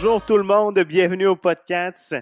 Bonjour tout le monde, bienvenue au podcast.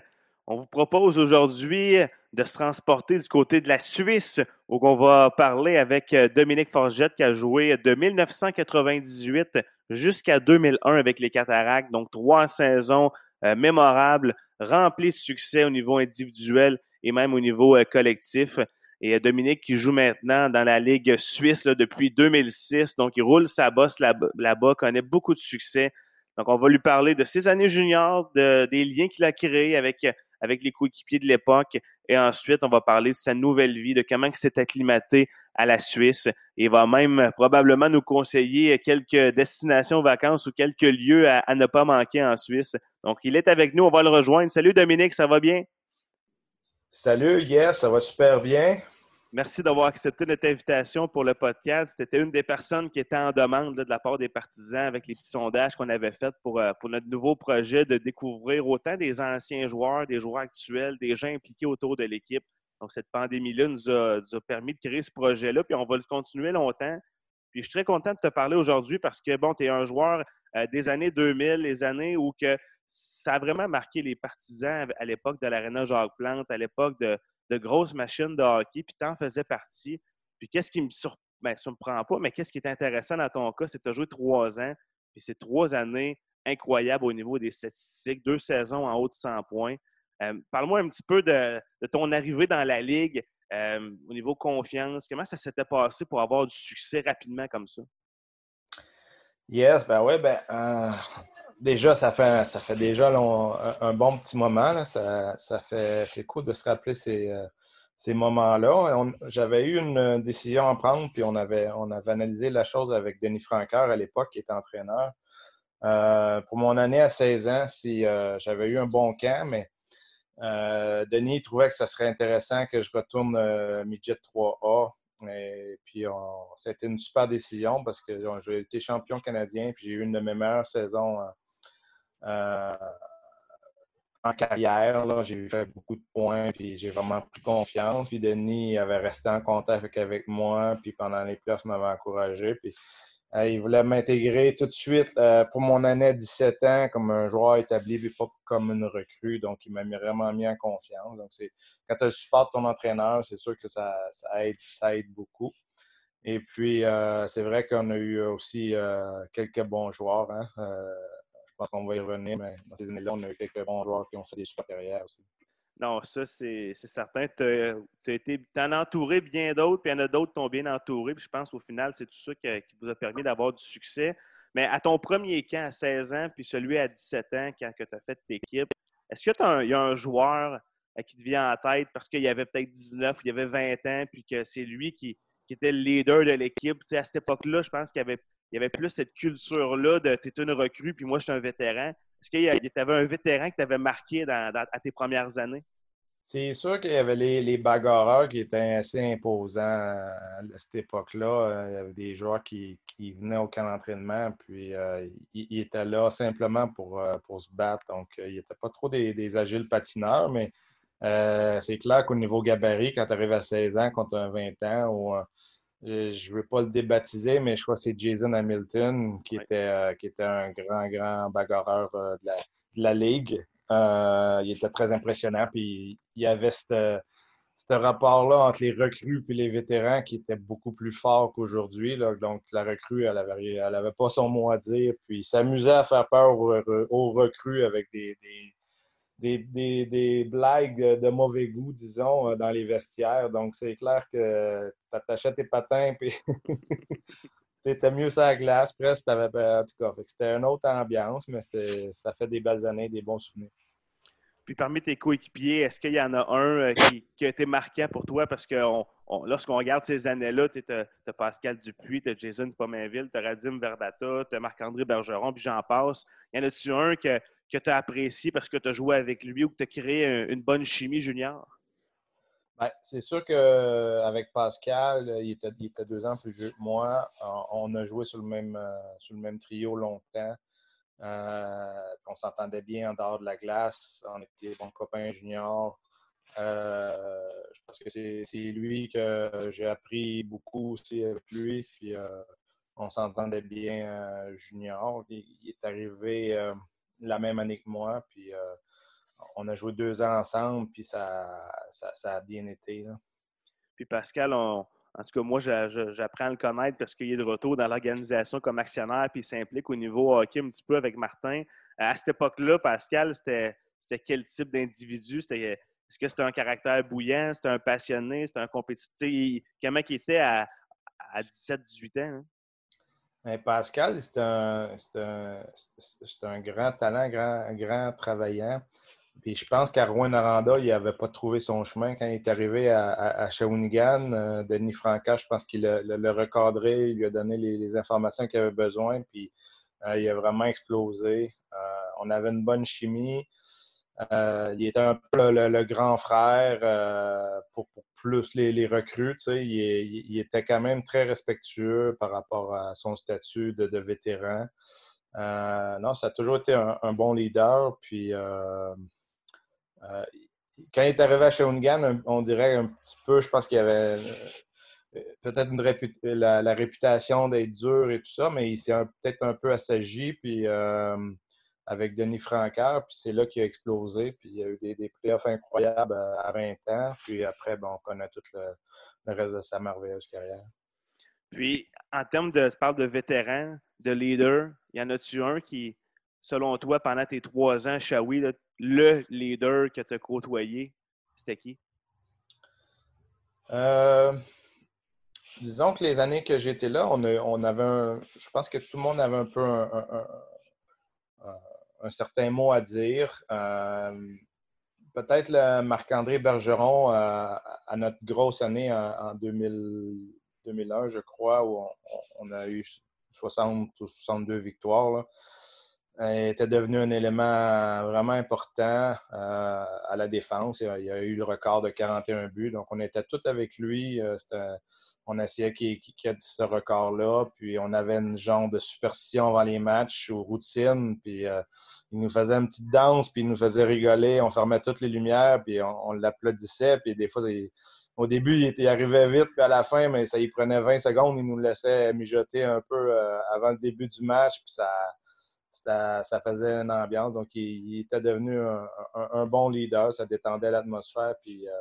On vous propose aujourd'hui de se transporter du côté de la Suisse où on va parler avec euh, Dominique Forgette qui a joué de 1998 jusqu'à 2001 avec les Cataractes. Donc trois saisons euh, mémorables, remplies de succès au niveau individuel et même au niveau euh, collectif. Et Dominique qui joue maintenant dans la Ligue suisse depuis 2006. Donc il roule sa bosse là-bas, connaît beaucoup de succès. Donc, on va lui parler de ses années juniors, de, des liens qu'il a créés avec, avec les coéquipiers de l'époque. Et ensuite, on va parler de sa nouvelle vie, de comment il s'est acclimaté à la Suisse. Il va même probablement nous conseiller quelques destinations vacances ou quelques lieux à, à ne pas manquer en Suisse. Donc, il est avec nous. On va le rejoindre. Salut Dominique, ça va bien? Salut, yes, ça va super bien. Merci d'avoir accepté notre invitation pour le podcast. C'était une des personnes qui était en demande de la part des partisans avec les petits sondages qu'on avait faits pour, euh, pour notre nouveau projet de découvrir autant des anciens joueurs, des joueurs actuels, des gens impliqués autour de l'équipe. Donc, cette pandémie-là nous a, permis de créer ce projet-là, puis on va le continuer longtemps. Puis je suis très content de te parler aujourd'hui parce que, bon, tu es un joueur euh, des années 2000, les années où que ça a vraiment marqué les partisans à l'époque de l'Arena Jacques-Plante, à l'époque de, de grosses machines de hockey, puis tu en faisais partie. Puis qu'est-ce qui me surprend, ça me prend pas, mais qu'est-ce qui est intéressant dans ton cas, c'est que tu as joué trois ans, puis c'est trois années incroyables au niveau des statistiques, deux saisons en haut de 100 points. Euh, parle-moi un petit peu de, ton arrivée dans la Ligue euh, au niveau confiance. Comment ça s'était passé pour avoir du succès rapidement comme ça? Yes, ben oui, ben, euh, déjà, ça fait, ça fait déjà un, bon petit moment. Ça, fait, c'est cool de se rappeler ces, euh, ces moments-là. J'avais eu une décision à prendre, puis on avait, on avait analysé la chose avec Denis Franqueur à l'époque, qui était entraîneur. Euh, pour mon année à 16 ans, si euh, j'avais eu un bon camp, mais Denis trouvait que ce serait intéressant que je retourne midget 3A. Et puis, ça a été une super décision parce que j'ai été champion canadien, puis j'ai eu une de mes meilleures saisons en carrière. J'ai fait beaucoup de points, puis j'ai vraiment pris confiance. Puis Denis avait resté en contact avec moi, puis pendant les il m'avait encouragé. Puis euh, il voulait m'intégrer tout de suite euh, pour mon année de 17 ans comme un joueur établi, puis pas comme une recrue. Donc, il m'a vraiment mis en confiance. Donc, quand tu as le support de ton entraîneur, c'est sûr que ça, aide, ça aide beaucoup. Et puis, c'est vrai qu'on a eu aussi quelques bons joueurs. Hein? Pense qu'on va y revenir, mais dans ces années-là, on a eu quelques bons joueurs qui ont fait des super carrières aussi. Non, ça, c'est certain. Tu as, en entouré bien d'autres, puis il y en a d'autres qui t'ont bien entouré. Puis je pense qu'au final, c'est tout ça qui, vous a permis d'avoir du succès. Mais à ton premier camp à 16 ans, puis celui à 17 ans, quand tu as fait l'équipe, est-ce qu'il y a un joueur euh, qui te vient en tête parce qu'il y avait peut-être 19 ou il y avait 20 ans, puis que c'est lui qui, était le leader de l'équipe? À cette époque-là, je pense qu'il y avait il y avait plus cette culture-là de tu es une recrue, puis moi, je suis un vétéran. Est-ce qu'il y avait un vétéran qui t'avait marqué dans, à tes premières années? C'est sûr qu'il y avait les, bagarreurs qui étaient assez imposants à cette époque-là. Il y avait des joueurs qui, venaient au camp d'entraînement, puis euh, ils, étaient là simplement pour, euh, se battre. Donc, euh, ils n'étaient pas trop des, agiles patineurs, mais c'est clair qu'au niveau gabarit, quand tu arrives à 16 ans, tu as 20 ans, ou je ne veux pas le débaptiser, mais je crois que c'est Jason Hamilton qui, était, euh, qui était un grand, grand bagarreur euh, de, la, Ligue. Euh, il était très impressionnant. Puis il y avait ce rapport-là entre les recrues et les vétérans qui était beaucoup plus fort qu'aujourd'hui. Donc, la recrue, elle n'avait avait pas son mot à dire. Puis il s'amusait à faire peur aux, recrues avec des des, des, blagues de mauvais goût, disons, euh, dans les vestiaires. Donc, c'est clair que tu t'achètes tes patins, puis étais mieux sur la glace, presque. Avais, en tout cas, c'était une autre ambiance, mais ça fait des belles années, des bons souvenirs. Puis parmi tes coéquipiers, est-ce qu'il y en a un euh, qui, a été marquant pour toi? Parce que lorsqu'on regarde ces années-là, tu as, Pascal Dupuis, tu as Jason Pomainville, tu as Radim Verdata, tu as Marc-André Bergeron, puis j'en passe. Y en a-tu un que, que tu as apprécié parce que tu as joué avec lui ou que tu as créé une bonne chimie junior? Ben, c'est sûr qu'avec Pascal, il était, deux ans plus vieux que moi. On a joué sur le même, euh, sur le même trio longtemps. Euh, on s'entendait bien en dehors de la glace. On était bons copains juniors. Euh, je pense que c'est lui que j'ai appris beaucoup aussi avec lui. Puis on s'entendait bien junior. Il, est arrivé la même année que moi. Puis on a joué deux ans ensemble, puis ça, ça, a bien été. Puis Pascal, en tout cas, moi, j'apprends à le connaître parce qu'il est de retour dans l'organisation comme actionnaire, puis il s'implique au niveau hockey un petit peu avec Martin. À cette époque-là, Pascal, c'était quel type d'individu? Est-ce que c'était un caractère bouillant? C'était un passionné? C'était un compétiteur? Comment il était à, 17-18 ans? Hein? Pascal, c'est un, un, grand talent, grand, grand travaillant. Puis je pense qu'à Rouen-Noranda, il n'avait pas trouvé son chemin quand il est arrivé à, à, Shawinigan. Euh, Denis Franca, je pense qu'il l'a recadré, il lui a donné les, informations qu'il avait besoin, puis euh, il a vraiment explosé. Euh, on avait une bonne chimie. Il était un peu le, grand frère pour, plus les, recrues. Il, était quand même très respectueux par rapport à son statut de, vétéran. non, ça a toujours été un, bon leader. Puis euh, quand il est arrivé à Shawinigan, on dirait un petit peu, je pense qu'il avait euh, peut-être la, réputation d'être dur et tout ça, mais il s'est peut-être un peu assagi, puis euh, avec Denis Francaire, puis c'est là qu'il a explosé, puis il y a eu des, des playoffs incroyables à 20 ans, puis après, on connaît tout le, reste de sa merveilleuse carrière. Puis, en termes de, tu parles de vétérans, de leaders, y en a-tu un qui, selon toi, pendant tes trois ans Shawi, le leader que tu as côtoyé, c'était qui? Euh, disons que les années que j'étais là, on, on, avait un, Je pense que tout le monde avait un peu un, certain mot à dire. Euh, peut-être Marc-André Bergeron euh, à notre grosse année en, 2001, je crois, où on, a eu 60 ou 62 victoires. Il était devenu un élément vraiment important euh, à la défense. Il a, a, eu le record de 41 buts. Donc, on était tous avec lui. Euh, on essayait qu'il qu ait ce record-là. Puis, on avait une genre de superstition avant les matchs ou routine. Puis, euh, il nous faisait une petite danse, puis il nous faisait rigoler. On fermait toutes les lumières, puis on, l'applaudissait. Puis, des fois, au début, il, était, arrivé vite, puis à la fin, mais ça y prenait 20 secondes. Il nous laissait mijoter un peu avant le début du match. Puis, ça ça, faisait une ambiance. Donc, il, était devenu un, bon leader. Ça détendait l'atmosphère, puis euh,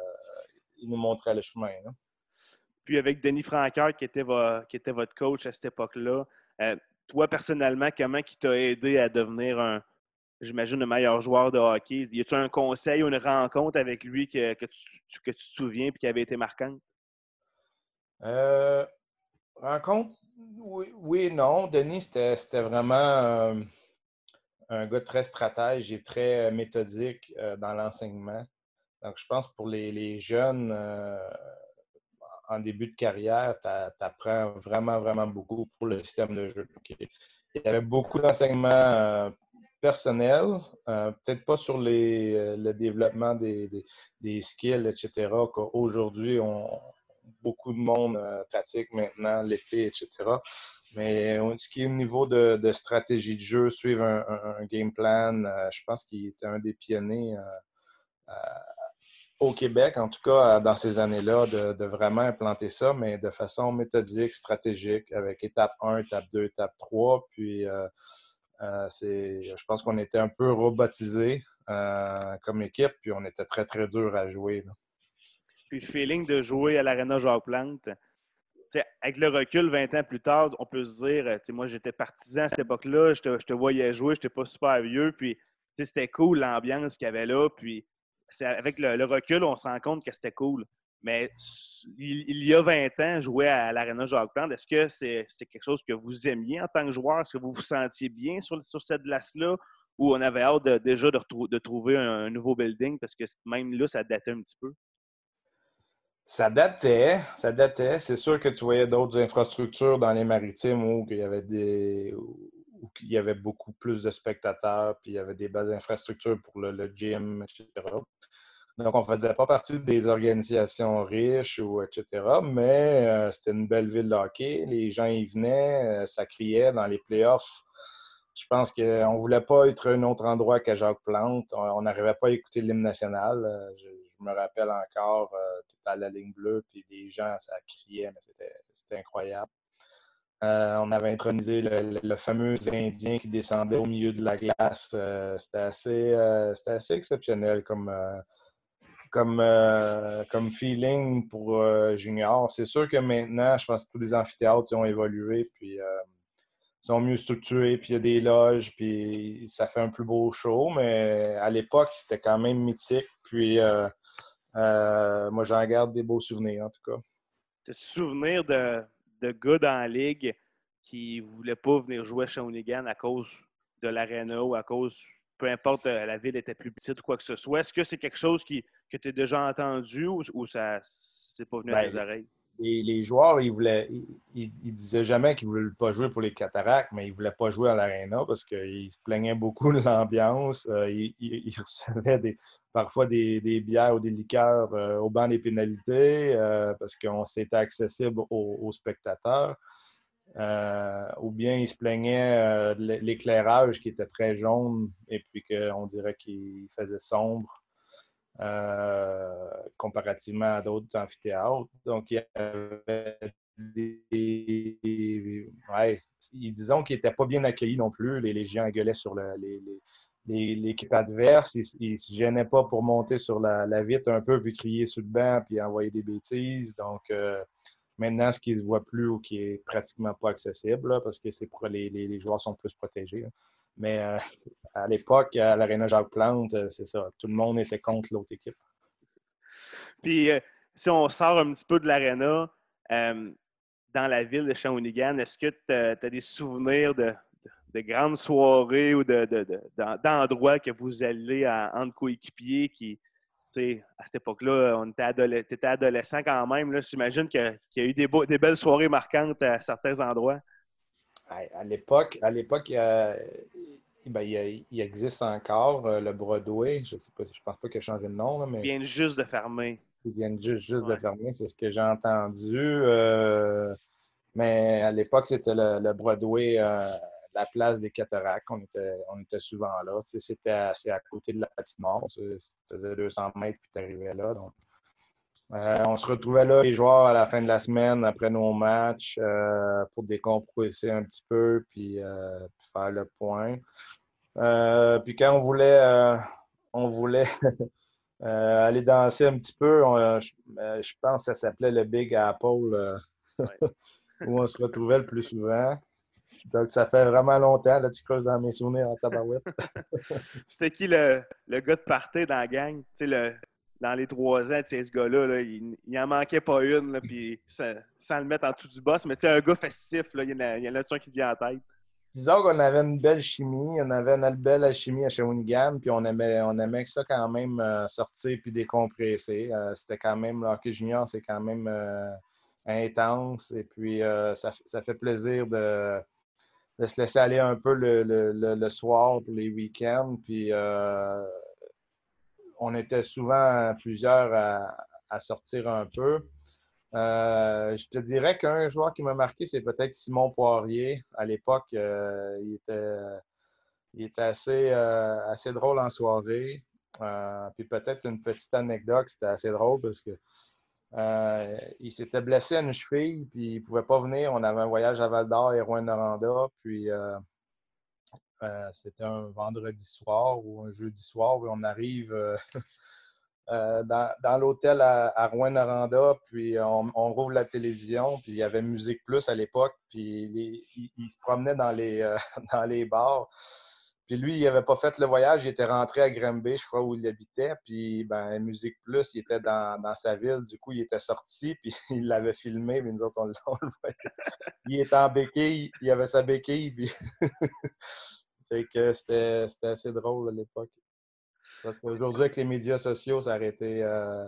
il nous montrait le chemin. Puis avec Denis Franqueur, qui était, qui votre coach à cette époque-là, euh, toi, personnellement, comment il t'a aidé à devenir un, j'imagine, le meilleur joueur de hockey? Y a-tu un conseil ou une rencontre avec lui que, tu, te souviens et qui avait été marquante? Euh, rencontre? Oui, non. Denis, c'était vraiment un gars très stratège et très euh, méthodique euh, dans l'enseignement. Donc, je pense pour les, jeunes euh, en début de carrière, tu apprends vraiment, vraiment beaucoup pour le système de jeu. Il y avait beaucoup d'enseignements personnels, peut-être pas sur le développement des, des skills, etc., qu'aujourd'hui, beaucoup de monde euh, pratique maintenant, l'été, etc. Mais ce qui est au niveau de, stratégie de jeu, suivre un, game plan, euh, je pense qu'il était un des pionniers euh, au Québec, en tout cas dans ces années-là, de, vraiment implanter ça, mais de façon méthodique, stratégique, avec étape 1, étape 2, étape 3. Puis, je pense qu'on était un peu robotisé comme équipe, puis on était très, très dur à jouer puis le feeling de jouer à l'Arena Jacques-Plante. Avec le recul, 20 ans plus tard, on peut se dire, moi j'étais partisan à cette époque-là, je te, voyais jouer, je n'étais pas super vieux, puis c'était cool l'ambiance qu'il y avait là, puis avec le, recul, on se rend compte que c'était cool. Mais il, y a 20 ans, jouer à l'Arena Jacques-Plante, est-ce que c'est quelque chose que vous aimiez en tant que joueur? Est-ce que vous vous sentiez bien sur, sur cette glace-là? Ou on avait hâte déjà de, trouver un, nouveau building parce que même là, ça datait un petit peu? Ça datait, ça datait. C'est sûr que tu voyais d'autres infrastructures dans les maritimes où il y avait des il y avait beaucoup plus de spectateurs, puis il y avait des bases infrastructures pour le, gym, etc. Donc, on ne faisait pas partie des organisations riches ou etc. Mais euh, c'était une belle ville hockey. Les gens y venaient, euh, ça criait dans les playoffs. Je pense qu'on ne voulait pas être un autre endroit qu'à Jacques Plante. On n'arrivait pas à écouter l'hymne national. Euh, je me rappelle encore, tu à la ligne bleue, puis les gens, ça criait, mais c'était incroyable. On avait intronisé le, fameux Indien qui descendait au milieu de la glace. c'était assez, exceptionnel comme, feeling pour junior. C'est sûr que maintenant, je pense que tous les amphithéâtres ont évolué, puis sont mieux structurés, puis il y a des loges, puis ça fait un plus beau show. Mais à l'époque, c'était quand même mythique. Puis euh, euh, moi, j'en garde des beaux souvenirs, en tout cas. Tu as souvenir de, de gars dans la ligue qui ne voulaient pas venir jouer à Shawinigan à cause de l'aréna ou à cause, peu importe, euh, la ville était plus petite ou quoi que ce soit. Est-ce que c'est quelque chose qui, que tu as déjà entendu ou, ça c'est pas venu à les ben, oreilles? Les, joueurs, ils voulaient, ils, disaient jamais qu'ils ne voulaient pas jouer pour les cataractes, mais ils ne voulaient pas jouer à l'aréna parce qu'ils se plaignaient beaucoup de l'ambiance. Euh, ils, recevaient parfois des, bières ou des liqueurs euh, au banc des pénalités euh, parce qu'on s'était accessible aux, spectateurs. ou bien ils se plaignaient de l'éclairage qui était très jaune et puis qu'on dirait qu'il faisait sombre. Euh, comparativement à d'autres amphithéâtres. Donc, il y avait des. Ouais, disons qu'ils n'étaient pas bien accueillis non plus. Les légions gueulaient sur l'équipe adverse. Ils ne se gênaient pas pour monter sur la, vitre un peu, puis crier sur le banc, puis envoyer des bêtises. Donc, euh, maintenant, ce qui ne voit plus ou qui est pratiquement pas accessible, parce que c'est pour les, les, joueurs sont plus protégés. Mais euh, à l'époque, à l'Arena Jacques Plante, euh, c'est ça. Tout le monde était contre l'autre équipe. Puis, euh, si on sort un petit peu de l'Arena, dans la ville de Shawinigan, est-ce que tu as, des souvenirs de, grandes soirées ou d'endroits que vous allez à, entre coéquipiers qui, à cette époque-là, on était étais adolescent quand même. J'imagine qu'il y a eu des belles soirées marquantes à certains endroits. À l'époque, à l'époque, ben, il, existe encore euh, le Broadway. Je ne sais pas, je pense pas qu'il a changé de nom. mais... Ils viennent juste de fermer. Ils viennent juste, juste de fermer, c'est ce que j'ai entendu. Euh, mais à l'époque, c'était le, Broadway, euh, la place des cataractes. On était, on était souvent là. C'était assez à côté de la patinoire. Ça faisait 200 mètres, puis tu arrivais là. Donc, euh, on se retrouvait là, les joueurs, à la fin de la semaine, après nos matchs, euh, pour décompresser un petit peu, puis, euh, faire le point. puis quand on voulait, on voulait aller danser un petit peu, je, pense que ça s'appelait le Big Apple, où on se retrouvait le plus souvent. Donc, ça fait vraiment longtemps. Là, tu creuses dans mes souvenirs en tabarouette. C'était qui le, le, gars de party dans la gang? Tu sais, le, dans les trois ans, ce gars-là, il, n'en manquait pas une, puis sans, le mettre en dessous du boss. Mais un gars festif, il y en a, il a un qui vient en tête. Disons qu'on avait une belle chimie, on avait une belle alchimie à Shawinigan, puis on aimait, on aimait ça quand même euh, sortir puis décompresser. Euh, c'était quand même, l'hockey junior, c'est quand même euh, intense, et puis ça, ça, fait plaisir de, de, se laisser aller un peu le, le, le soir pour les week-ends, puis on était souvent plusieurs à, sortir un peu. Euh, je te dirais qu'un joueur qui m'a marqué, c'est peut-être Simon Poirier. À l'époque, euh, il, était, euh, assez drôle en soirée. puis peut-être une petite anecdote, c'était assez drôle parce que il s'était blessé à une cheville, puis il ne pouvait pas venir. On avait un voyage à Val d'Or et Rouen-Noranda. Puis euh, c'était un vendredi soir ou un jeudi soir où on arrive euh, euh, dans, l'hôtel à, Rouen-Noranda, puis on, rouvre la télévision, puis il y avait Musique Plus à l'époque, puis il, se promenait dans les, dans les bars. Puis lui, il n'avait pas fait le voyage, il était rentré à Granby, je crois, où il habitait. Puis, ben, Musique Plus, il était dans, sa ville. Du coup, il était sorti, puis il l'avait filmé, mais nous autres, on, le voyait. Il était en béquille, il avait sa béquille, puis Fait que c'était assez drôle à l'époque. Parce qu'aujourd'hui, avec les médias sociaux, ça aurait été. Euh,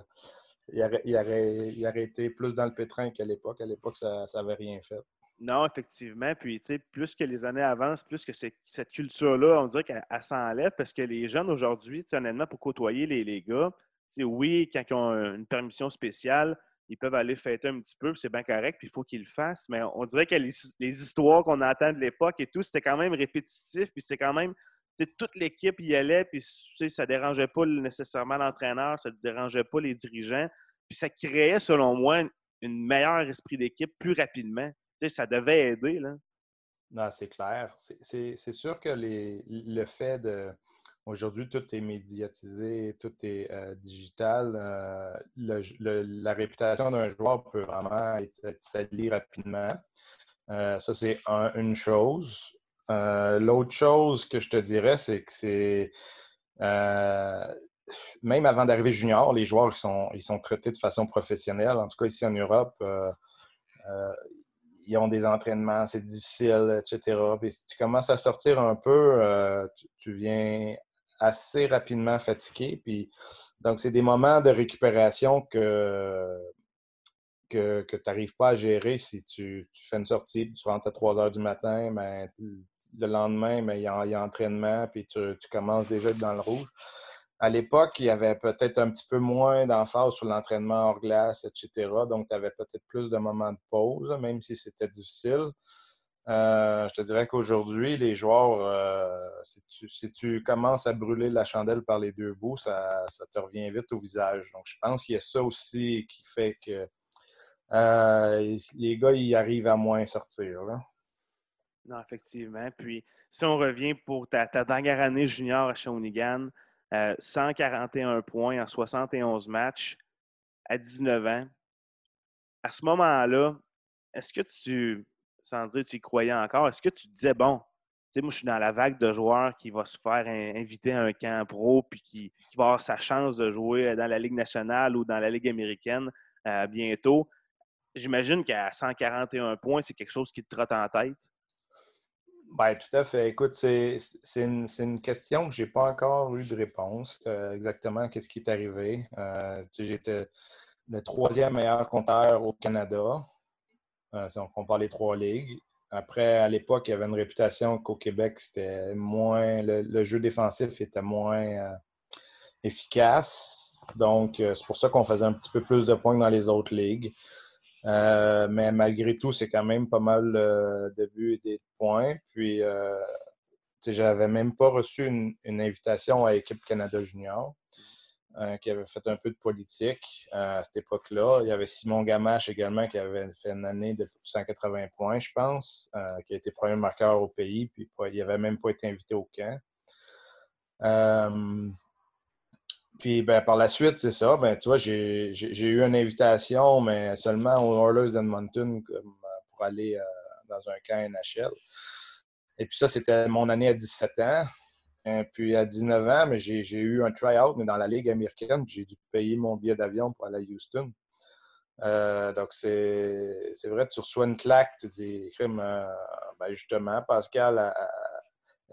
il, aurait, été plus dans le pétrin qu'à l'époque. À l'époque, ça n'avait rien fait. Non, effectivement. Puis, tu sais, plus que les années avancent, plus que cette culture-là, on dirait qu'elle s'enlève parce que les jeunes aujourd'hui, honnêtement, pour côtoyer les, les gars, oui, quand ils ont une permission spéciale, ils peuvent aller fêter un petit peu, c'est bien correct, puis il faut qu'ils le fassent. Mais on dirait que les, histoires qu'on entend de l'époque et tout, c'était quand même répétitif, puis c'est quand même. Toute l'équipe y allait, puis ça ne dérangeait pas nécessairement l'entraîneur, ça ne dérangeait pas les dirigeants. Puis ça créait, selon moi, un meilleur esprit d'équipe plus rapidement. ça devait aider. Là. Non, c'est clair. C'est sûr que le fait de. Aujourd'hui, tout est médiatisé, tout est euh, digital. Euh, la réputation d'un joueur peut vraiment être, salie rapidement. Euh, ça, c'est une chose. L'autre chose que je te dirais, c'est que c'est. même avant d'arriver junior, les joueurs ils sont, ils sont traités de façon professionnelle. En tout cas, ici en Europe, ils ont des entraînements, c'est difficile, etc. Puis si tu commences à sortir un peu, euh, tu, viens assez rapidement fatigué. Puis, donc, c'est des moments de récupération que, que, tu n'arrives pas à gérer si tu, fais une sortie, tu rentres à 3 heures du matin, mais le lendemain, il, y a, entraînement, puis tu, tu commences déjà dans le rouge à l'époque, il y avait peut-être un petit peu moins d'emphase sur l'entraînement hors glace, etc. Donc, tu avais peut-être plus de moments de pause, même si c'était difficile. Euh, je te dirais qu'aujourd'hui, les joueurs, euh, si, tu, commences à brûler la chandelle par les deux bouts, ça, te revient vite au visage. Donc, je pense qu'il y a ça aussi qui fait que euh, les gars, ils arrivent à moins sortir. Non, effectivement. Puis, si on revient pour ta, ta dernière année junior à Shawinigan, 141 euh, points en 71 matchs à 19 ans. À ce moment-là, est-ce que tu, sans dire tu y croyais encore, est-ce que tu disais, bon, tu sais, moi, je suis dans la vague de joueurs qui va se faire inviter à un camp pro puis qui, va avoir sa chance de jouer dans la Ligue nationale ou dans la Ligue américaine euh, bientôt. J'imagine qu'à 141 points, c'est quelque chose qui te trotte en tête. Ben, tout à fait. Écoute, c'est une, question que je n'ai pas encore eu de réponse. Euh, exactement, qu'est-ce qui est arrivé? Euh, j'étais le troisième meilleur compteur au Canada, euh, si on les trois ligues. Après, à l'époque, il y avait une réputation qu'au Québec, c'était moins. Le, jeu défensif était moins efficace. Donc, c'est pour ça qu'on faisait un petit peu plus de points dans les autres ligues. Euh, mais malgré tout, c'est quand même pas mal euh, de buts et des points. Puis, euh, j'avais même pas reçu une, invitation à l'équipe Canada Junior, qui avait fait un peu de politique à cette époque-là. Il y avait Simon Gamache également, qui avait fait une année de 180 points, je pense, qui a été premier marqueur au pays, puis il n'avait même pas été invité au camp. Puis ben, par la suite, c'est ça. Ben, tu vois, j'ai eu une invitation, mais seulement aux Oilers Edmonton euh, pour aller euh, dans un camp NHL. Et puis ça, c'était mon année à 17 ans. Et puis à 19 ans, mais j'ai eu un try-out, mais dans la Ligue américaine. J'ai dû payer mon billet d'avion pour aller à Houston. Euh, donc, c'est vrai, tu reçois une claque, tu dis, ben, justement, Pascal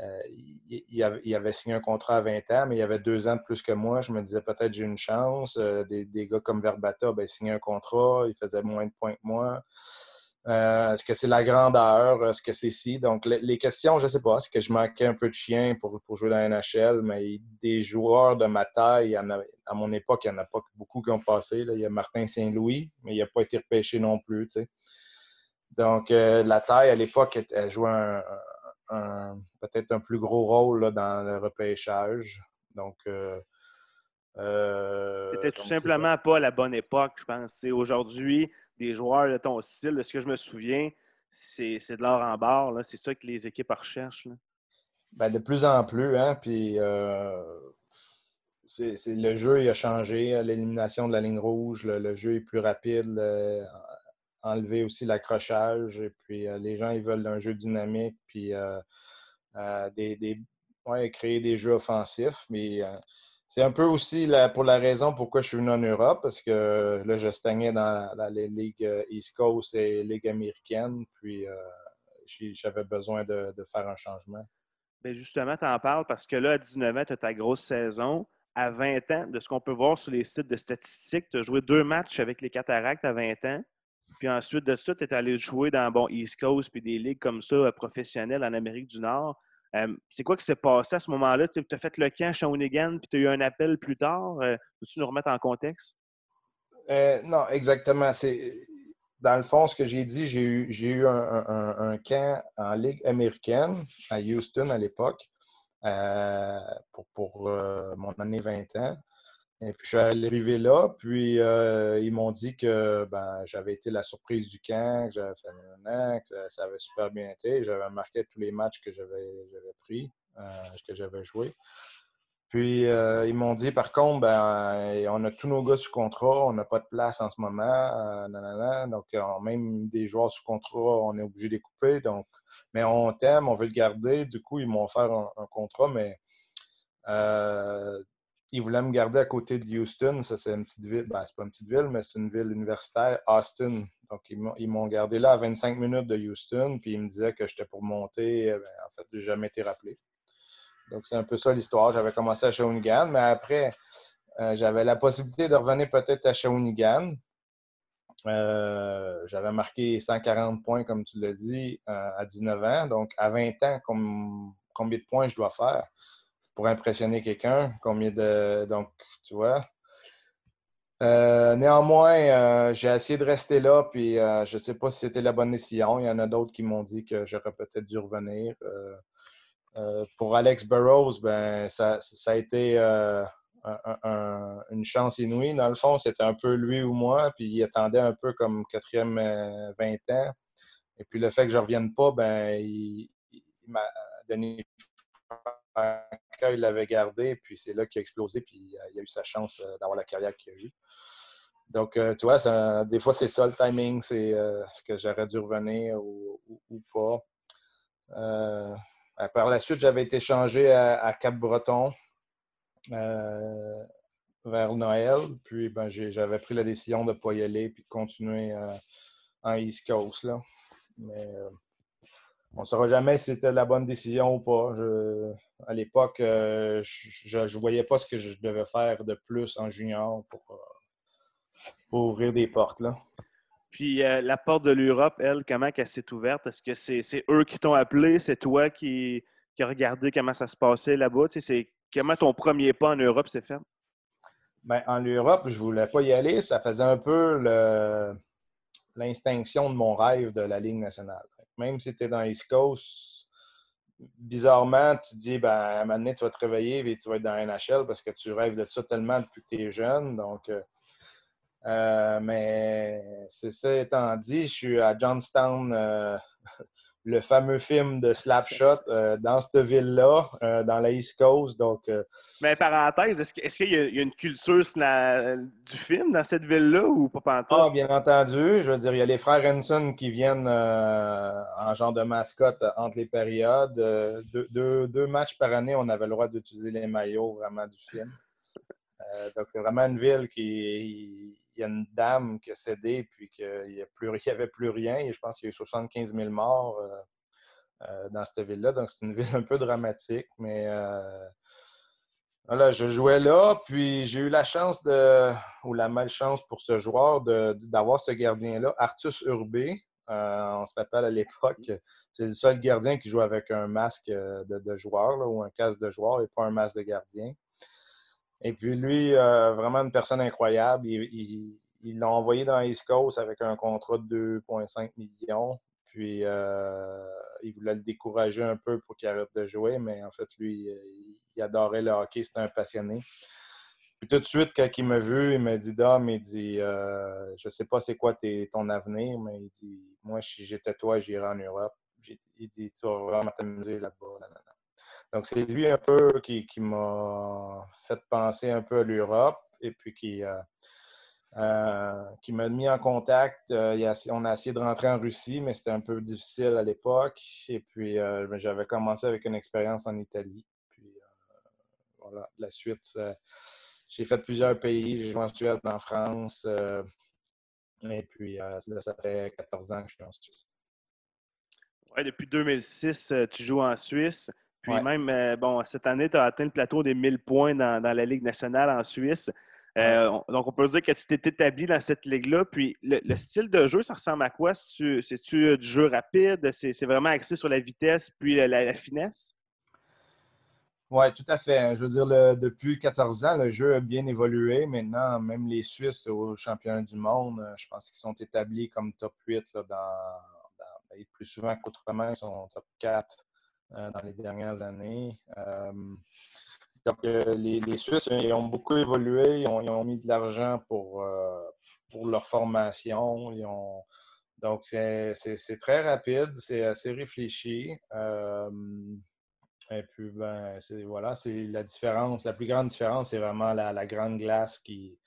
euh, il, avait, signé un contrat à 20 ans, mais il avait deux ans de plus que moi. Je me disais peut-être j'ai une chance. Euh, des, gars comme Verbata, ben, signé un contrat, il faisait moins de points que moi. Euh, est-ce que c'est la grandeur? Est-ce que c'est si? Donc, les, questions, je ne sais pas. Est-ce que je manquais un peu de chien pour, jouer dans la NHL? Mais des joueurs de ma taille, à mon époque, il n'y en a pas beaucoup qui ont passé. Il y a Martin Saint-Louis, mais il n'a pas été repêché non plus. Donc, la taille, à l'époque, elle jouait un, peut-être un plus gros rôle dans le repêchage. Donc, euh, euh C'était tout simplement pas la bonne époque, je pense. Aujourd'hui, des joueurs de ton style, de ce que je me souviens, c'est de l'or en barre. C'est ça que les équipes recherchent. Ben, de plus en plus, hein, puis euh, le jeu il a changé, l'élimination de la ligne rouge, le, jeu est plus rapide, enlever aussi l'accrochage. Et puis, euh, les gens, ils veulent un jeu dynamique, puis euh, euh, des, créer des jeux offensifs. Mais c'est un peu aussi pour la raison pourquoi je suis venu en Europe, parce que là, je stagnais dans, les ligues East Coast et Ligue américaine, puis j'avais besoin de, faire un changement. Bien justement, tu en parles parce que là, à 19 ans, tu as ta grosse saison. À 20 ans, de ce qu'on peut voir sur les sites de statistiques, tu as joué deux matchs avec les Cataractes à 20 ans. Puis ensuite de ça, tu es allé jouer dans bon, East Coast puis des ligues comme ça, euh, professionnelles en Amérique du Nord. Euh, c'est quoi qui s'est passé à ce moment-là? Tu as fait le camp à Shawinigan, puis tu as eu un appel plus tard. Euh, peux-tu nous remettre en contexte? non, exactement. Dans le fond, ce que j'ai dit, j'ai eu, eu un, camp en Ligue américaine à Houston à l'époque pour, pour mon année 20 ans. Et puis, je suis arrivé là, puis euh, ils m'ont dit que ben, j'avais été la surprise du camp, que j'avais fait un an, que ça, avait super bien été. J'avais marqué tous les matchs que j'avais pris, euh, que j'avais joué. Puis, euh, ils m'ont dit, par contre, ben, on a tous nos gars sous contrat, on n'a pas de place en ce moment. donc, même des joueurs sous contrat, on est obligé de les couper. Donc, mais on t'aime, on veut le garder. Du coup, ils m'ont offert un, un, contrat, mais ils voulaient me garder à côté de Houston. Ça, c'est une petite ville. Ben, c'est pas une petite ville, mais c'est une ville universitaire, Austin. Donc, ils m'ont gardé là à 25 minutes de Houston, puis ils me disaient que j'étais pour monter. Eh ben, en fait, je n'ai jamais été rappelé. Donc, c'est un peu ça l'histoire. J'avais commencé à Shawinigan, mais après, euh, j'avais la possibilité de revenir peut-être à Shawinigan. Euh, j'avais marqué 140 points, comme tu l'as dit, euh, à 19 ans. Donc, à 20 ans, combien de points je dois faire? Pour impressionner quelqu'un. Combien de. Donc, tu vois. Euh, néanmoins, euh, j'ai essayé de rester là, puis euh, je ne sais pas si c'était la bonne décision. Il y en a d'autres qui m'ont dit que j'aurais peut-être dû revenir. pour Alex Burroughs, ben, ça, a été une chance inouïe. Dans le fond, c'était un peu lui ou moi, puis il attendait un peu comme quatrième 20 ans. Et puis le fait que je ne revienne pas, ben, il m'a donné il l'avait gardé, puis c'est là qu'il a explosé, puis il a eu sa chance euh, d'avoir la carrière qu'il a eue. Donc, euh, tu vois, des fois, c'est ça le timing, c'est euh, ce que j'aurais dû revenir ou, pas. par la suite, j'avais été changé à, Cap-Breton vers Noël, puis ben, j'avais pris la décision de ne pas y aller puis de continuer en East Coast. Là. Mais on ne saura jamais si c'était la bonne décision ou pas. À l'époque, euh, je ne voyais pas ce que je devais faire de plus en junior pour, euh, ouvrir des portes. Là. Puis euh, la porte de l'Europe, elle, comment elle s'est ouverte? Est-ce que c'est eux qui t'ont appelé? C'est toi qui, qui as regardé comment ça se passait là-bas? Tu comment ton premier pas en Europe s'est fait? Bien, en Europe, je ne voulais pas y aller. Ça faisait un peu l'instinction de mon rêve de la Ligue nationale même si tu es dans East Coast, bizarrement, tu dis, ben, à un moment donné, tu vas te réveiller et tu vas être dans NHL parce que tu rêves de ça tellement depuis que tu es jeune. Donc, euh, euh, mais c'est ça étant dit, je suis à Johnstown euh, le fameux film de Slapshot euh, dans cette ville-là, euh, dans la East Coast. Donc, euh, Mais parenthèse, est-ce qu'il y, a une culture du film dans cette ville-là ou pas tout? Ah, bien entendu. Je veux dire, il y a les frères Henson qui viennent en genre de mascotte entre les périodes. Deux, deux, matchs par année, on avait le droit d'utiliser les maillots vraiment du film. donc, c'est vraiment une ville qui y a une dame qui a cédé, puis qu'il n'y avait plus rien. Et je pense qu'il y a eu 75 000 morts euh, euh, dans cette ville-là. Donc, c'est une ville un peu dramatique. Mais euh, voilà, je jouais là, puis j'ai eu la chance de, ou la malchance pour ce joueur d'avoir ce gardien-là, Artus Urbé. on se rappelle à l'époque, c'est le seul gardien qui joue avec un masque de, joueur ou un casque de joueur et pas un masque de gardien. Et puis lui, euh, vraiment une personne incroyable. Il, l'a envoyé dans East Coast avec un contrat de 2,5 millions. Puis euh, il voulait le décourager un peu pour qu'il arrête de jouer, mais en fait, lui, il, adorait le hockey, c'était un passionné. Puis tout de suite, quand il m'a vu, il m'a dit Dom, il dit euh, Je sais pas c'est quoi ton avenir, mais il dit Moi, si j'étais toi, j'irais en Europe. Il dit Tu vas vraiment t'amuser là-bas. Donc, c'est lui un peu qui, m'a fait penser un peu à l'Europe et puis qui, euh, euh, qui m'a mis en contact. Euh, on a essayé de rentrer en Russie, mais c'était un peu difficile à l'époque. Et puis, ben, j'avais commencé avec une expérience en Italie. Puis, voilà, la suite, j'ai fait plusieurs pays. J'ai joué en Suède, en France. et puis, ça fait 14 ans que je suis en Suisse. Ouais, depuis 2006, tu joues en Suisse. Puis même, euh, bon, cette année, tu as atteint le plateau des 1000 points dans, la Ligue nationale en Suisse. Euh, donc, on peut dire que tu t'es établi dans cette ligue-là. Puis, le, style de jeu, ça ressemble à quoi? C'est-tu euh, du jeu rapide? C'est vraiment axé sur la vitesse puis la, finesse? Oui, tout à fait. Je veux dire, depuis 14 ans, le jeu a bien évolué. Maintenant, même les Suisses aux championnats du monde, je pense qu'ils sont établis comme top 8 dans, ben, plus souvent qu'autrement, ils sont top 4. Euh, dans les dernières années. Euh, Donc, les, Suisses, ils ont beaucoup évolué, ils ont, mis de l'argent pour, pour leur formation. Donc, c'est très rapide, c'est assez réfléchi. et puis, ben, voilà, c'est la différence. La plus grande différence, c'est vraiment la, grande glace qui,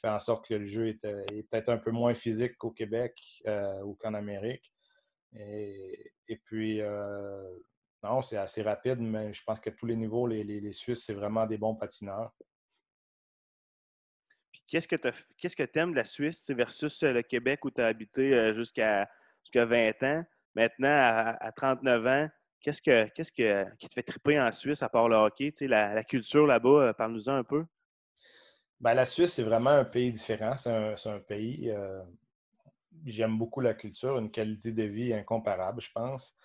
fait en sorte que le jeu est, peut-être un peu moins physique qu'au Québec ou qu'en Amérique. Et, puis, non, c'est assez rapide, mais je pense qu'à tous les niveaux, les, Suisses, c'est vraiment des bons patineurs. qu'est-ce que tu aimes de la Suisse versus le Québec où tu as habité jusqu'à 20 ans? Maintenant, à, 39 ans, qu'est-ce que qu'est-ce que, qui te fait triper en Suisse à part le hockey? La, la, culture là-bas, parle-nous-en un peu. Ben, la Suisse, c'est vraiment un pays différent. C'est un, pays. J'aime beaucoup la culture, une qualité de vie incomparable, je pense.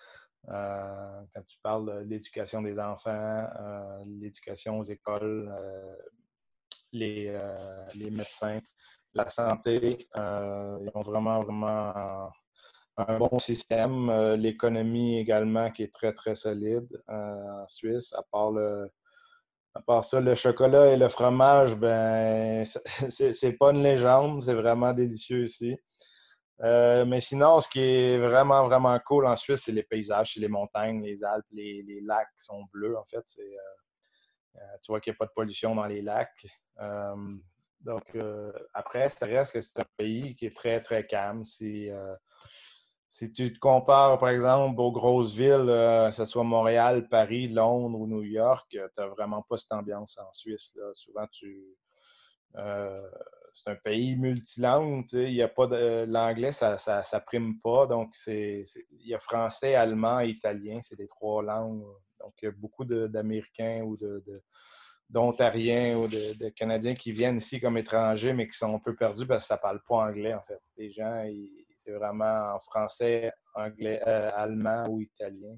Euh, quand tu parles de l'éducation des enfants, euh, l'éducation aux écoles, euh, les, médecins, la santé, ils ont vraiment, vraiment un, bon système. L'économie également qui est très, très solide en Suisse, à part à part ça, le chocolat et le fromage, ben, c'est pas une légende, c'est vraiment délicieux ici. Euh, mais sinon, ce qui est vraiment, vraiment cool en Suisse, c'est les paysages, c'est les montagnes, les Alpes, les, les, lacs sont bleus, en fait. Euh, euh, tu vois qu'il n'y a pas de pollution dans les lacs. donc, après, ça reste que c'est un pays qui est très, très calme. Si, si tu te compares, par exemple, aux grosses villes, que ce soit Montréal, Paris, Londres ou New York, tu n'as vraiment pas cette ambiance en Suisse. Souvent, tu un pays multilangue. Il y a pas l'anglais, ça, prime pas. Donc, c'est, il y a français, allemand italien. C'est les trois langues. Donc, il y a beaucoup d'Américains ou d'Ontariens ou de, Canadiens qui viennent ici comme étrangers, mais qui sont un peu perdus parce que ça ne parle pas anglais, en fait. Les gens, c'est vraiment en français, anglais, euh, allemand ou italien.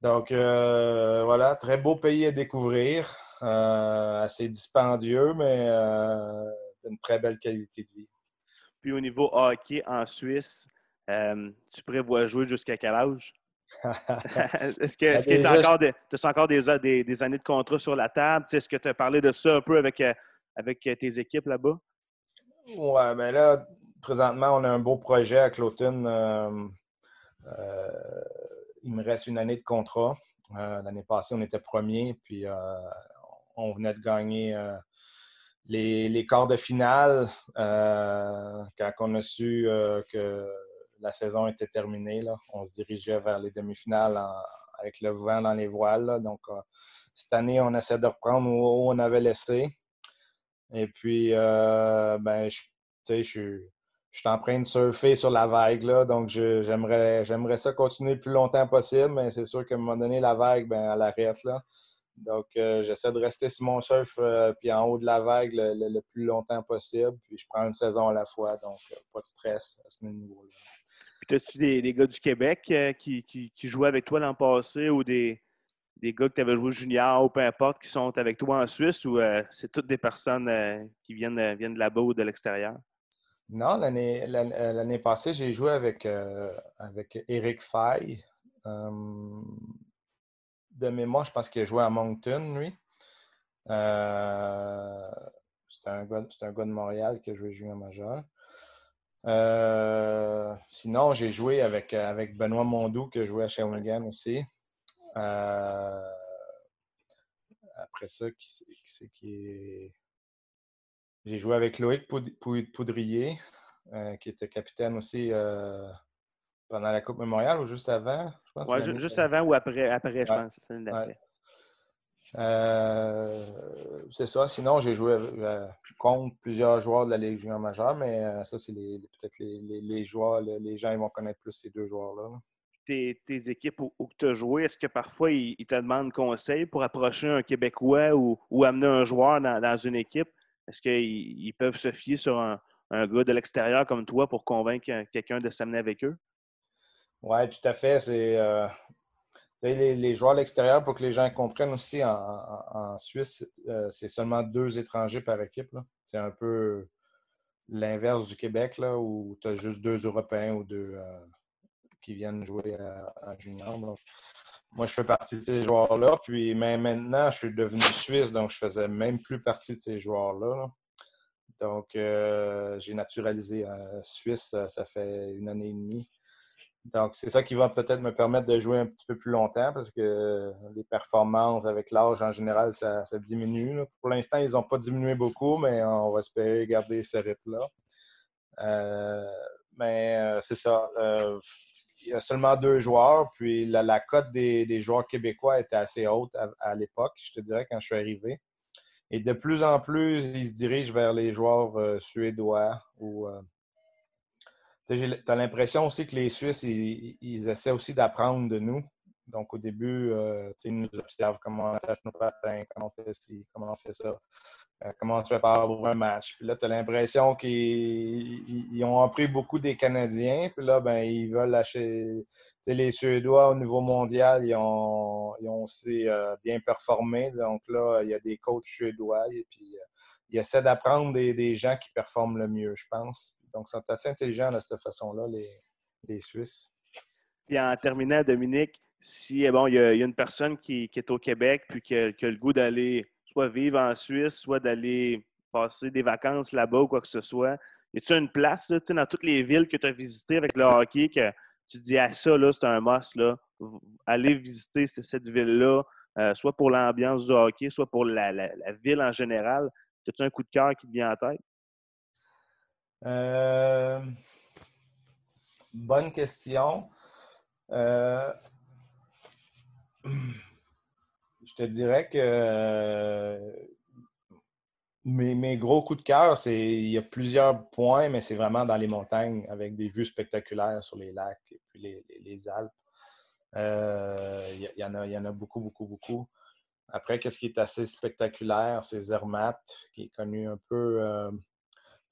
Donc, euh, voilà, très beau pays à découvrir. Euh, assez dispendieux, mais une très belle qualité de vie. Puis au niveau hockey en Suisse, euh, tu prévois jouer jusqu'à quel âge? Est-ce que ben, tu as encore, des, encore des, des, années de contrat sur la table? Est-ce que tu as parlé de ça un peu avec, euh, avec tes équipes là-bas? Oui, mais ben là, présentement, on a un beau projet à Cloton. Euh, il me reste une année de contrat. L'année passée, on était premier, puis on venait de gagner les, quarts de finale, euh, quand on a su euh, que la saison était terminée, on se dirigeait vers les demi-finales avec le vent dans les voiles. Donc, euh, cette année, on essaie de reprendre où, on avait laissé. Et puis, ben, je, je, je suis en train de surfer sur la vague, donc j'aimerais ça continuer le plus longtemps possible, mais c'est sûr qu'à un moment donné, la vague, ben, elle arrête. Là. Donc, euh, j'essaie de rester sur mon surf euh, puis en haut de la vague le, plus longtemps possible. Puis je prends une saison à la fois, donc euh, pas de stress à ce niveau-là. Puis, as-tu des, gars du Québec qui, qui, jouaient avec toi l'an passé ou des, des gars que tu avais joué junior ou peu importe qui sont avec toi en Suisse ou c'est toutes des personnes qui viennent, viennent de là-bas ou de l'extérieur? Non, l'année passée, j'ai joué avec, avec Eric Fay de mémoire, je pense qu'il a joué à Moncton, lui. Euh, c'est un, gars, de Montréal qui a joué junior majeur. Euh, sinon, j'ai joué avec, Benoît Mondou qui a joué à Shawinigan aussi. Euh, après ça, qui, c'est qui est. J'ai joué avec Loïc Poudrier, qui était capitaine aussi pendant la Coupe Mémoriale ou juste avant? Oui, juste avant ou après, après je pense. Euh, c'est ça. Sinon, j'ai joué euh, contre plusieurs joueurs de la Ligue junior majeure, mais euh, ça, c'est peut-être les, joueurs, les gens ils vont connaître plus ces deux joueurs-là. Tes, équipes où, tu as joué, est-ce que parfois ils, te demandent conseil pour approcher un Québécois ou, amener un joueur dans, une équipe? Est-ce qu'ils peuvent se fier sur un, un gars de l'extérieur comme toi pour convaincre quelqu'un de s'amener avec eux? Oui, tout à fait. C'est euh, les, joueurs à l'extérieur, pour que les gens comprennent aussi, en, Suisse, euh, c'est seulement deux étrangers par équipe. C'est un peu l'inverse du Québec, là, où tu as juste deux Européens ou deux euh, qui viennent jouer à, junior. moi, je fais partie de ces joueurs-là. Puis, mais maintenant, je suis devenu suisse, donc je faisais même plus partie de ces joueurs-là. Donc, euh, j'ai naturalisé en Suisse, ça, fait une année et demie. Donc, c'est ça qui va peut-être me permettre de jouer un petit peu plus longtemps parce que les performances avec l'âge, en général, ça, diminue. Pour l'instant, ils n'ont pas diminué beaucoup, mais on va espérer garder ce rythme-là. Euh, mais euh, c'est ça. il y a seulement deux joueurs, puis la, cote des, joueurs québécois était assez haute à l'époque, je te dirais, quand je suis arrivé. Et de plus en plus, ils se dirigent vers les joueurs euh, suédois ou. Tu as l'impression aussi que les Suisses, ils essaient aussi d'apprendre de nous. Donc, au début, euh, ils nous observent comment on attache nos patins, comment on fait ci, comment on fait ça, euh, comment tu fais pour un match. Puis là, tu as l'impression qu'ils ont appris beaucoup des Canadiens. Puis là, ben, ils veulent lâcher. les Suédois au niveau mondial, ils ont, ils ont aussi euh, bien performé. Donc là, il y a des coachs suédois. Et puis, ils essaient d'apprendre des, des, gens qui performent le mieux, je pense. Donc, ils sont assez intelligents de cette façon-là, les, les Suisses. Puis en terminant, Dominique, si eh bon, il y, a, une personne qui, est au Québec puis qui a, le goût d'aller soit vivre en Suisse, soit d'aller passer des vacances là-bas ou quoi que ce soit, y a-tu une place là, dans toutes les villes que tu as visitées avec le hockey que tu dis à ah, ça, c'est un must, là, aller visiter cette ville-là, euh, soit pour l'ambiance du hockey, soit pour la, ville en général? As-tu un coup de cœur qui te vient en tête? Euh, bonne question. Euh, je te dirais que euh, mes, gros coups de cœur, c'est il y a plusieurs points, mais c'est vraiment dans les montagnes avec des vues spectaculaires sur les lacs et puis les, Alpes. Euh, il, y en a, y en a beaucoup, beaucoup, beaucoup. Après, qu'est-ce qui est assez spectaculaire, c'est Zermatt, qui est connu un peu euh,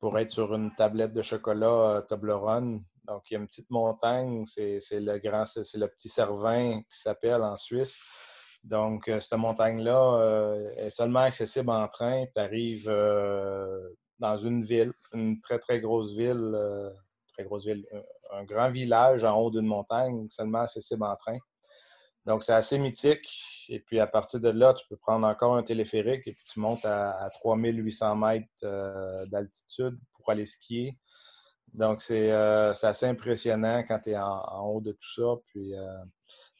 pour être sur une tablette de chocolat Toblerone. Donc, il y a une petite montagne, c'est le grand, c'est le petit Cervin qui s'appelle en Suisse. Donc, euh, cette montagne-là euh, est seulement accessible en train. Tu arrives euh, dans une ville, une très, très grosse ville, très grosse ville, un, grand village en haut d'une montagne, seulement accessible en train. Donc, c'est assez mythique. Et puis, à partir de là, tu peux prendre encore un téléphérique et puis tu montes à, 3800 mètres d'altitude pour aller skier. Donc, c'est assez impressionnant quand tu es en, haut de tout ça. Puis,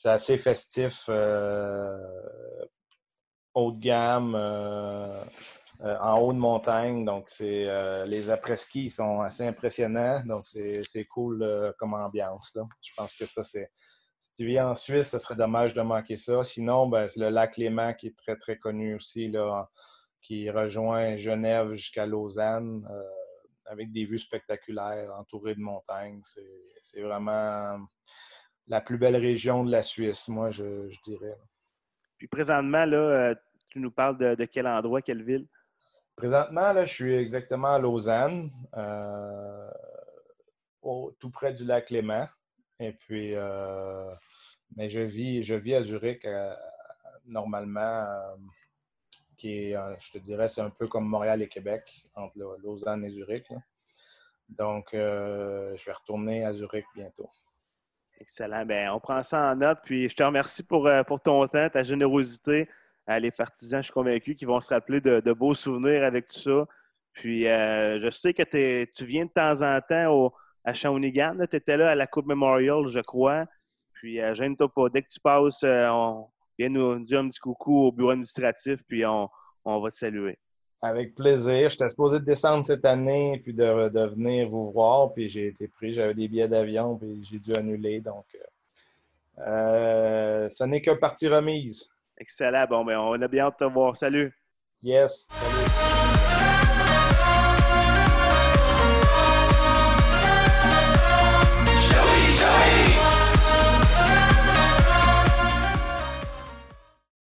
c'est assez festif, euh, haut de gamme, euh, euh, en haut de montagne. Donc, c'est les après-ski sont assez impressionnants. Donc, c'est cool comme ambiance. Je pense que ça, c'est. Si tu vis en Suisse, ce serait dommage de manquer ça. Sinon, ben, c'est le lac Léman qui est très, très connu aussi, là, qui rejoint Genève jusqu'à Lausanne avec des vues spectaculaires, entourées de montagnes. C'est vraiment la plus belle région de la Suisse, moi, je, dirais. Puis présentement, là, euh, tu nous parles de, quel endroit, quelle ville? Présentement, là, je suis exactement à Lausanne, euh, tout près du lac Léman. Et puis, euh, mais je vis, je vis à Zurich normalement, qui est, je te dirais, c'est un peu comme Montréal et Québec, entre Lausanne et Zurich. Donc, je vais retourner à Zurich bientôt. Excellent. Bien, on prend ça en note. Puis je te remercie pour, euh, pour ton temps, ta générosité. Euh, les partisans, je suis convaincu qu'ils vont se rappeler de, beaux souvenirs avec tout ça. Puis euh, je sais que tu viens de temps en temps au, à Shawinigan. Tu étais là à la Coupe Memorial, je crois. Puis euh, gêne-toi pas. Dès que tu passes, on vient nous dire un petit coucou au bureau administratif, puis on, on va te saluer. Avec plaisir. J'étais supposé descendre cette année puis de, venir vous voir. Puis j'ai été pris. J'avais des billets d'avion puis j'ai dû annuler. Donc, euh, euh, ce n'est que partie remise. Excellent. Bon, ben, on a bien hâte de te voir. Salut. Yes. Salut.